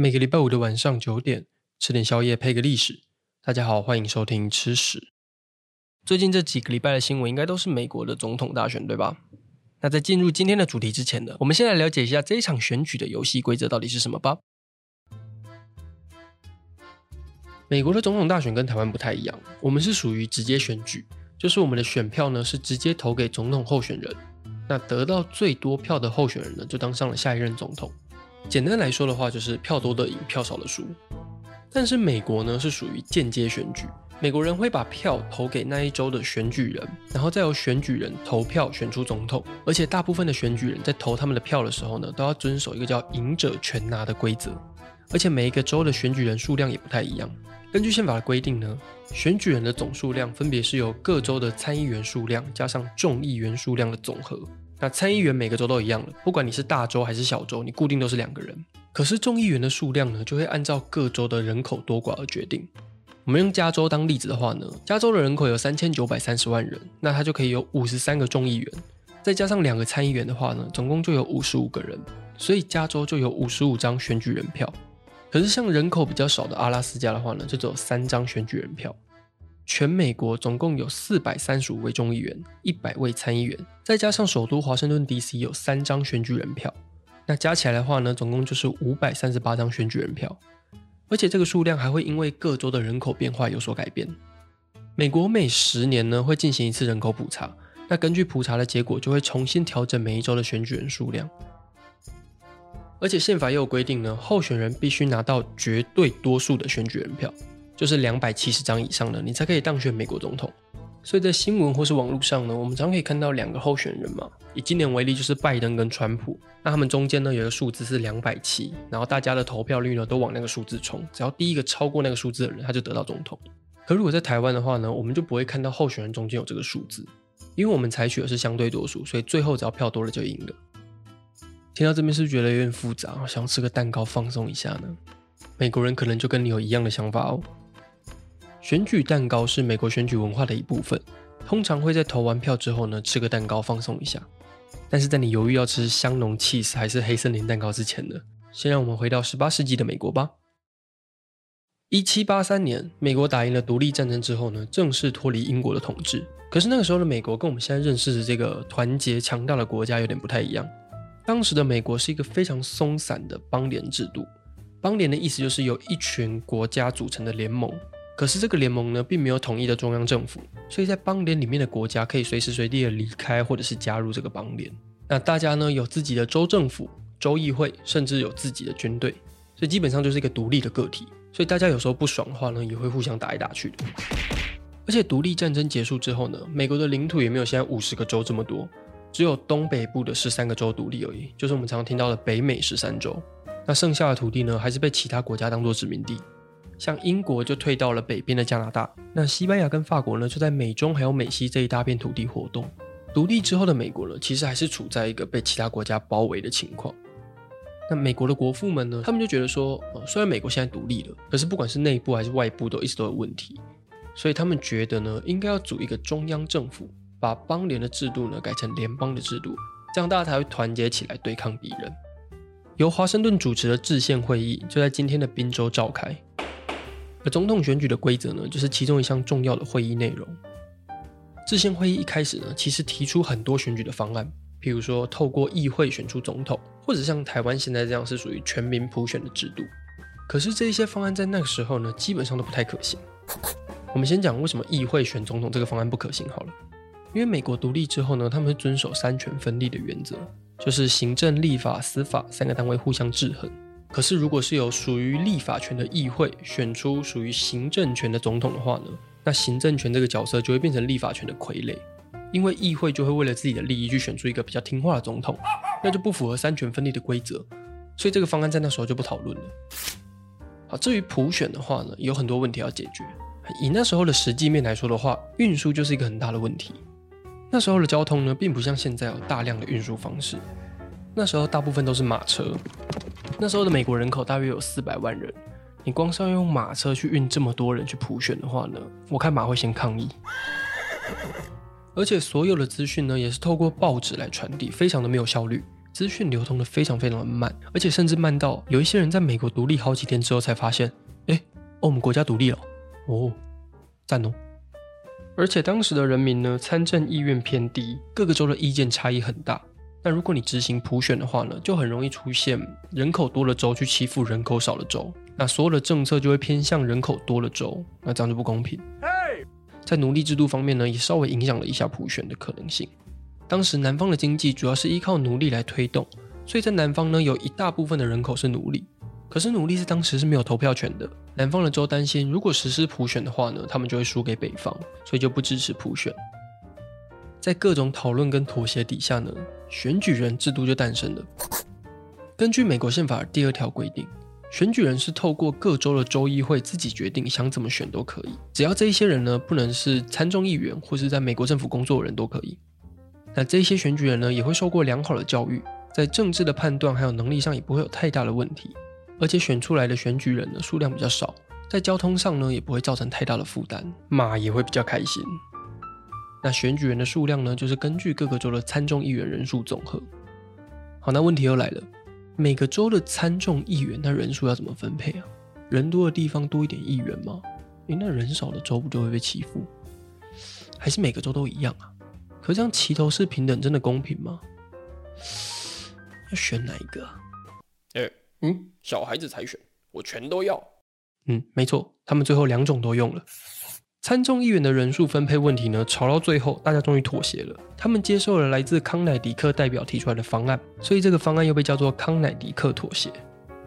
每个礼拜五的晚上九点，吃点宵夜配个历史。大家好，欢迎收听吃史。最近这几个礼拜的新闻应该都是美国的总统大选，对吧？那在进入今天的主题之前呢，我们先来了解一下这一场选举的游戏规则到底是什么吧。美国的总统大选跟台湾不太一样，我们是属于直接选举，就是我们的选票呢是直接投给总统候选人。那得到最多票的候选人呢，就当上了下一任总统。简单来说的话，就是票多的赢，票少的输。但是美国呢，是属于间接选举，美国人会把票投给那一州的选举人，然后再由选举人投票选出总统。而且大部分的选举人在投他们的票的时候呢，都要遵守一个叫“赢者全拿”的规则。而且每一个州的选举人数量也不太一样。根据宪法的规定呢，选举人的总数量分别是由各州的参议员数量加上众议员数量的总和。那参议员每个州都一样的，不管你是大州还是小州，你固定都是两个人。可是众议员的数量呢，就会按照各州的人口多寡而决定。我们用加州当例子的话呢，加州的人口有三千九百三十万人，那它就可以有五十三个众议员，再加上两个参议员的话呢，总共就有五十五个人，所以加州就有五十五张选举人票。可是像人口比较少的阿拉斯加的话呢，就只有三张选举人票。全美国总共有四百三十五位众议员，一百位参议员，再加上首都华盛顿 DC 有三张选举人票，那加起来的话呢，总共就是五百三十八张选举人票。而且这个数量还会因为各州的人口变化有所改变。美国每十年呢会进行一次人口普查，那根据普查的结果就会重新调整每一州的选举人数量。而且宪法也有规定呢，候选人必须拿到绝对多数的选举人票。就是两百七十张以上的，你才可以当选美国总统。所以在新闻或是网络上呢，我们常可以看到两个候选人嘛。以今年为例，就是拜登跟川普。那他们中间呢有一个数字是两百七，然后大家的投票率呢都往那个数字冲，只要第一个超过那个数字的人，他就得到总统。可如果在台湾的话呢，我们就不会看到候选人中间有这个数字，因为我们采取的是相对多数，所以最后只要票多了就赢了。听到这边是是觉得有点复杂？想要吃个蛋糕放松一下呢？美国人可能就跟你有一样的想法哦。选举蛋糕是美国选举文化的一部分，通常会在投完票之后呢，吃个蛋糕放松一下。但是在你犹豫要吃香浓 cheese 还是黑森林蛋糕之前呢，先让我们回到十八世纪的美国吧。一七八三年，美国打赢了独立战争之后呢，正式脱离英国的统治。可是那个时候的美国跟我们现在认识的这个团结强大的国家有点不太一样。当时的美国是一个非常松散的邦联制度，邦联的意思就是由一群国家组成的联盟。可是这个联盟呢，并没有统一的中央政府，所以在邦联里面的国家可以随时随地的离开或者是加入这个邦联。那大家呢，有自己的州政府、州议会，甚至有自己的军队，所以基本上就是一个独立的个体。所以大家有时候不爽的话呢，也会互相打来打去的。而且独立战争结束之后呢，美国的领土也没有现在五十个州这么多，只有东北部的十三个州独立而已，就是我们常常听到的北美十三州。那剩下的土地呢，还是被其他国家当做殖民地。像英国就退到了北边的加拿大，那西班牙跟法国呢，就在美中还有美西这一大片土地活动。独立之后的美国呢，其实还是处在一个被其他国家包围的情况。那美国的国父们呢，他们就觉得说，呃，虽然美国现在独立了，可是不管是内部还是外部，都一直都有问题，所以他们觉得呢，应该要组一个中央政府，把邦联的制度呢改成联邦的制度，这样大家才会团结起来对抗敌人。由华盛顿主持的制宪会议就在今天的宾州召开。而总统选举的规则呢，就是其中一项重要的会议内容。制宪会议一开始呢，其实提出很多选举的方案，譬如说透过议会选出总统，或者像台湾现在这样是属于全民普选的制度。可是这一些方案在那个时候呢，基本上都不太可行。我们先讲为什么议会选总统这个方案不可行好了。因为美国独立之后呢，他们是遵守三权分立的原则，就是行政、立法、司法三个单位互相制衡。可是，如果是由属于立法权的议会选出属于行政权的总统的话呢，那行政权这个角色就会变成立法权的傀儡，因为议会就会为了自己的利益去选出一个比较听话的总统，那就不符合三权分立的规则，所以这个方案在那时候就不讨论了。好，至于普选的话呢，有很多问题要解决。以那时候的实际面来说的话，运输就是一个很大的问题。那时候的交通呢，并不像现在有大量的运输方式，那时候大部分都是马车。那时候的美国人口大约有四百万人，你光是要用马车去运这么多人去普选的话呢，我看马会先抗议。而且所有的资讯呢，也是透过报纸来传递，非常的没有效率。资讯流通的非常非常的慢，而且甚至慢到有一些人在美国独立好几天之后才发现，哎，哦，我们国家独立了，哦，赞哦。而且当时的人民呢，参政意愿偏低，各个州的意见差异很大。那如果你执行普选的话呢，就很容易出现人口多的州去欺负人口少的州，那所有的政策就会偏向人口多的州，那这样就不公平。在奴隶制度方面呢，也稍微影响了一下普选的可能性。当时南方的经济主要是依靠奴隶来推动，所以在南方呢，有一大部分的人口是奴隶。可是奴隶是当时是没有投票权的，南方的州担心如果实施普选的话呢，他们就会输给北方，所以就不支持普选。在各种讨论跟妥协底下呢，选举人制度就诞生了。根据美国宪法第二条规定，选举人是透过各州的州议会自己决定想怎么选都可以，只要这一些人呢不能是参众议员或是在美国政府工作的人都可以。那这些选举人呢也会受过良好的教育，在政治的判断还有能力上也不会有太大的问题，而且选出来的选举人呢数量比较少，在交通上呢也不会造成太大的负担，马也会比较开心。那选举人的数量呢，就是根据各个州的参众议员人数总和。好，那问题又来了，每个州的参众议员那人数要怎么分配啊？人多的地方多一点议员吗？诶，那人少的州不就会被欺负？还是每个州都一样啊？可这样齐头是平等真的公平吗？要选哪一个啊？诶，嗯，小孩子才选，我全都要。嗯，没错，他们最后两种都用了。参众议员的人数分配问题呢，吵到最后，大家终于妥协了。他们接受了来自康乃迪克代表提出来的方案，所以这个方案又被叫做康乃迪克妥协。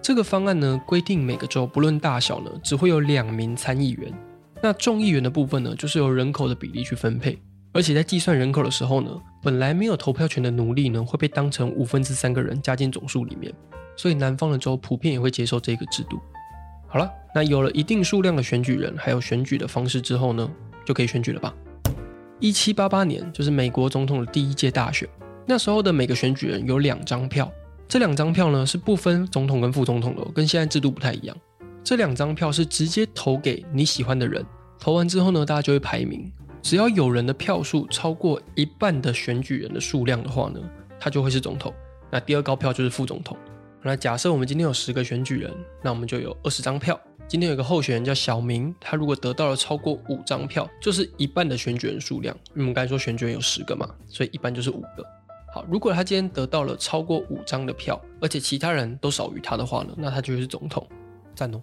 这个方案呢，规定每个州不论大小呢，只会有两名参议员。那众议员的部分呢，就是由人口的比例去分配。而且在计算人口的时候呢，本来没有投票权的奴隶呢，会被当成五分之三个人加进总数里面。所以南方的州普遍也会接受这个制度。好了，那有了一定数量的选举人，还有选举的方式之后呢，就可以选举了吧？一七八八年就是美国总统的第一届大选，那时候的每个选举人有两张票，这两张票呢是不分总统跟副总统的，跟现在制度不太一样。这两张票是直接投给你喜欢的人，投完之后呢，大家就会排名，只要有人的票数超过一半的选举人的数量的话呢，他就会是总统，那第二高票就是副总统。那假设我们今天有十个选举人，那我们就有二十张票。今天有个候选人叫小明，他如果得到了超过五张票，就是一半的选举人数量。我们刚才说选举人有十个嘛，所以一半就是五个。好，如果他今天得到了超过五张的票，而且其他人都少于他的话呢，那他就是总统。赞哦！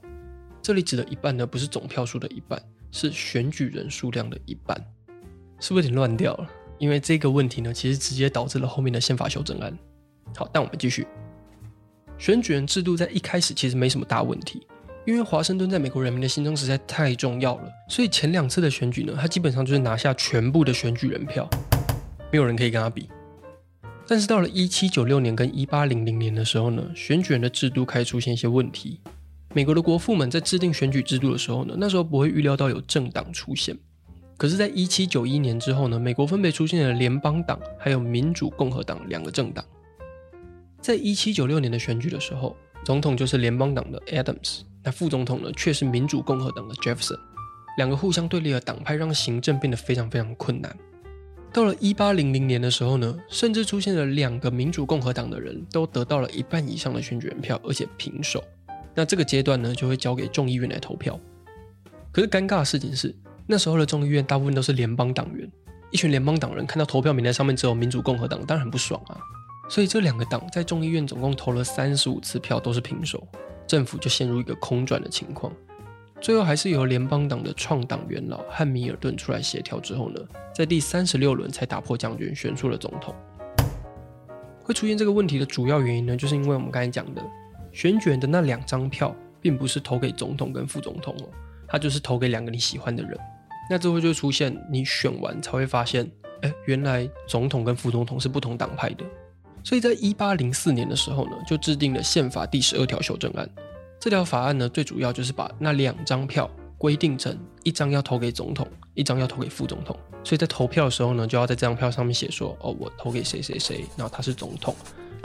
这里指的一半呢，不是总票数的一半，是选举人数量的一半。是不是有点乱掉了？因为这个问题呢，其实直接导致了后面的宪法修正案。好，但我们继续。选举人制度在一开始其实没什么大问题，因为华盛顿在美国人民的心中实在太重要了，所以前两次的选举呢，他基本上就是拿下全部的选举人票，没有人可以跟他比。但是到了一七九六年跟一八零零年的时候呢，选举人的制度开始出现一些问题。美国的国父们在制定选举制度的时候呢，那时候不会预料到有政党出现，可是，在一七九一年之后呢，美国分别出现了联邦党还有民主共和党两个政党。在一七九六年的选举的时候，总统就是联邦党的 Adams，那副总统呢却是民主共和党的 Jefferson，两个互相对立的党派让行政变得非常非常困难。到了一八零零年的时候呢，甚至出现了两个民主共和党的人都得到了一半以上的选举人票，而且平手。那这个阶段呢，就会交给众议院来投票。可是尴尬的事情是，那时候的众议院大部分都是联邦党员，一群联邦党人看到投票名单上面只有民主共和党，当然很不爽啊。所以这两个党在众议院总共投了三十五次票，都是平手，政府就陷入一个空转的情况。最后还是由联邦党的创党元老汉密尔顿出来协调之后呢，在第三十六轮才打破僵局，选出了总统。会出现这个问题的主要原因呢，就是因为我们刚才讲的，选举的那两张票，并不是投给总统跟副总统哦，他就是投给两个你喜欢的人。那这会就出现，你选完才会发现，哎，原来总统跟副总统是不同党派的。所以在一八零四年的时候呢，就制定了宪法第十二条修正案。这条法案呢，最主要就是把那两张票规定成一张要投给总统，一张要投给副总统。所以在投票的时候呢，就要在这张票上面写说：哦，我投给谁谁谁，然后他是总统；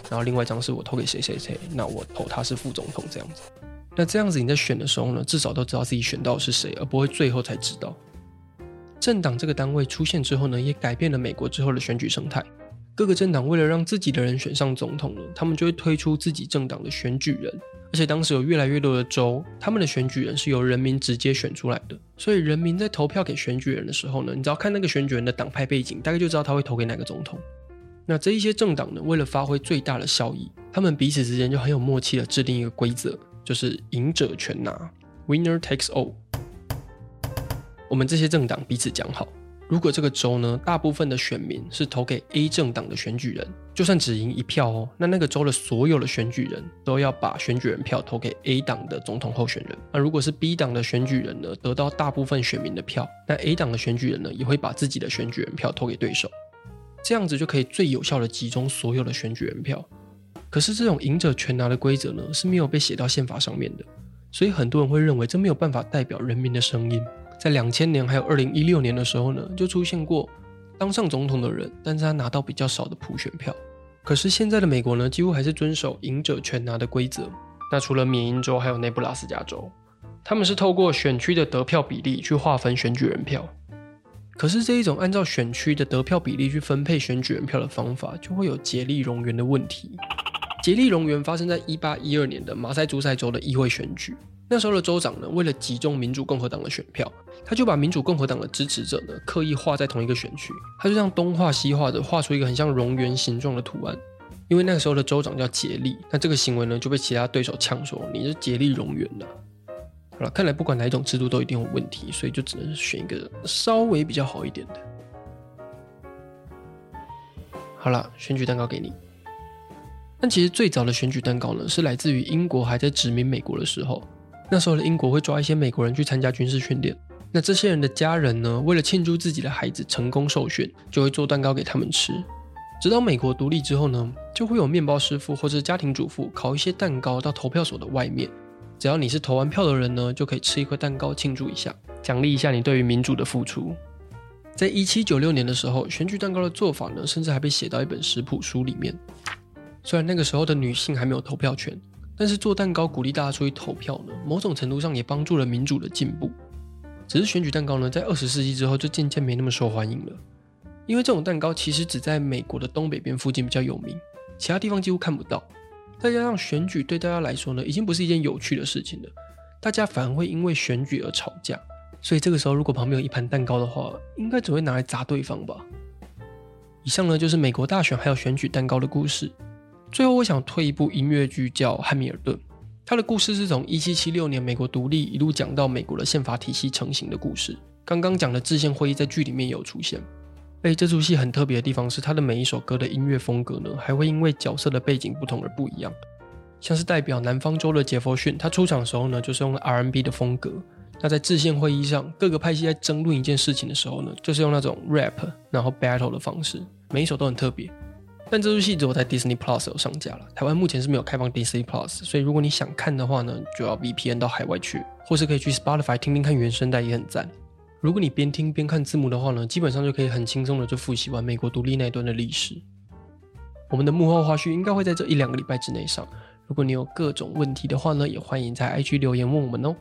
然后另外一张是我投给谁谁谁，那我投他是副总统这样子。那这样子你在选的时候呢，至少都知道自己选到是谁，而不会最后才知道。政党这个单位出现之后呢，也改变了美国之后的选举生态。各个政党为了让自己的人选上总统呢，他们就会推出自己政党的选举人。而且当时有越来越多的州，他们的选举人是由人民直接选出来的。所以人民在投票给选举人的时候呢，你只要看那个选举人的党派背景，大概就知道他会投给哪个总统。那这一些政党呢，为了发挥最大的效益，他们彼此之间就很有默契的制定一个规则，就是赢者全拿，Winner takes all。我们这些政党彼此讲好。如果这个州呢，大部分的选民是投给 A 政党的选举人，就算只赢一票哦，那那个州的所有的选举人都要把选举人票投给 A 党的总统候选人。那如果是 B 党的选举人呢，得到大部分选民的票，那 A 党的选举人呢，也会把自己的选举人票投给对手，这样子就可以最有效的集中所有的选举人票。可是这种赢者全拿的规则呢，是没有被写到宪法上面的，所以很多人会认为这没有办法代表人民的声音。在两千年还有二零一六年的时候呢，就出现过当上总统的人，但是他拿到比较少的普选票。可是现在的美国呢，几乎还是遵守赢者全拿的规则。那除了缅因州还有内布拉斯加州，他们是透过选区的得票比例去划分选举人票。可是这一种按照选区的得票比例去分配选举人票的方法，就会有竭力冗员的问题。竭力冗员发生在一八一二年的马赛诸塞州的议会选举。那时候的州长呢，为了集中民主共和党的选票，他就把民主共和党的支持者呢刻意画在同一个选区，他就这样东画西画的画出一个很像蝾螈形状的图案。因为那个时候的州长叫杰利，那这个行为呢就被其他对手呛说你是杰利蝾螈呐。好了，看来不管哪一种制度都一定有问题，所以就只能选一个稍微比较好一点的。好了，选举蛋糕给你。但其实最早的选举蛋糕呢，是来自于英国还在殖民美国的时候。那时候的英国会抓一些美国人去参加军事训练，那这些人的家人呢，为了庆祝自己的孩子成功受训，就会做蛋糕给他们吃。直到美国独立之后呢，就会有面包师傅或者家庭主妇烤一些蛋糕到投票所的外面，只要你是投完票的人呢，就可以吃一块蛋糕庆祝一下，奖励一下你对于民主的付出。在一七九六年的时候，选举蛋糕的做法呢，甚至还被写到一本食谱书里面。虽然那个时候的女性还没有投票权。但是做蛋糕鼓励大家出去投票呢，某种程度上也帮助了民主的进步。只是选举蛋糕呢，在二十世纪之后就渐渐没那么受欢迎了，因为这种蛋糕其实只在美国的东北边附近比较有名，其他地方几乎看不到。再加上选举对大家来说呢，已经不是一件有趣的事情了，大家反而会因为选举而吵架。所以这个时候如果旁边有一盘蛋糕的话，应该只会拿来砸对方吧。以上呢，就是美国大选还有选举蛋糕的故事。最后，我想推一部音乐剧，叫《汉密尔顿》。它的故事是从1776年美国独立一路讲到美国的宪法体系成型的故事。刚刚讲的制宪会议在剧里面有出现。而且这出戏很特别的地方是，它的每一首歌的音乐风格呢，还会因为角色的背景不同而不一样。像是代表南方州的杰佛逊，他出场的时候呢，就是用了 R&B 的风格。那在制宪会议上，各个派系在争论一件事情的时候呢，就是用那种 rap 然后 battle 的方式，每一首都很特别。但这部戏只有在 Disney Plus 有上架了，台湾目前是没有开放 Disney Plus，所以如果你想看的话呢，就要 VPN 到海外去，或是可以去 Spotify 听听看原声带也很赞。如果你边听边看字幕的话呢，基本上就可以很轻松的就复习完美国独立那一段的历史。我们的幕后花絮应该会在这一两个礼拜之内上，如果你有各种问题的话呢，也欢迎在 IG 留言问我们哦。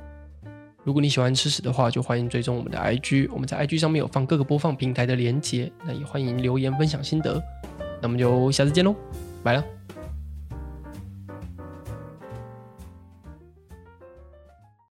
如果你喜欢吃屎的话，就欢迎追踪我们的 IG，我们在 IG 上面有放各个播放平台的连结，那也欢迎留言分享心得。那么就下次见喽，拜了。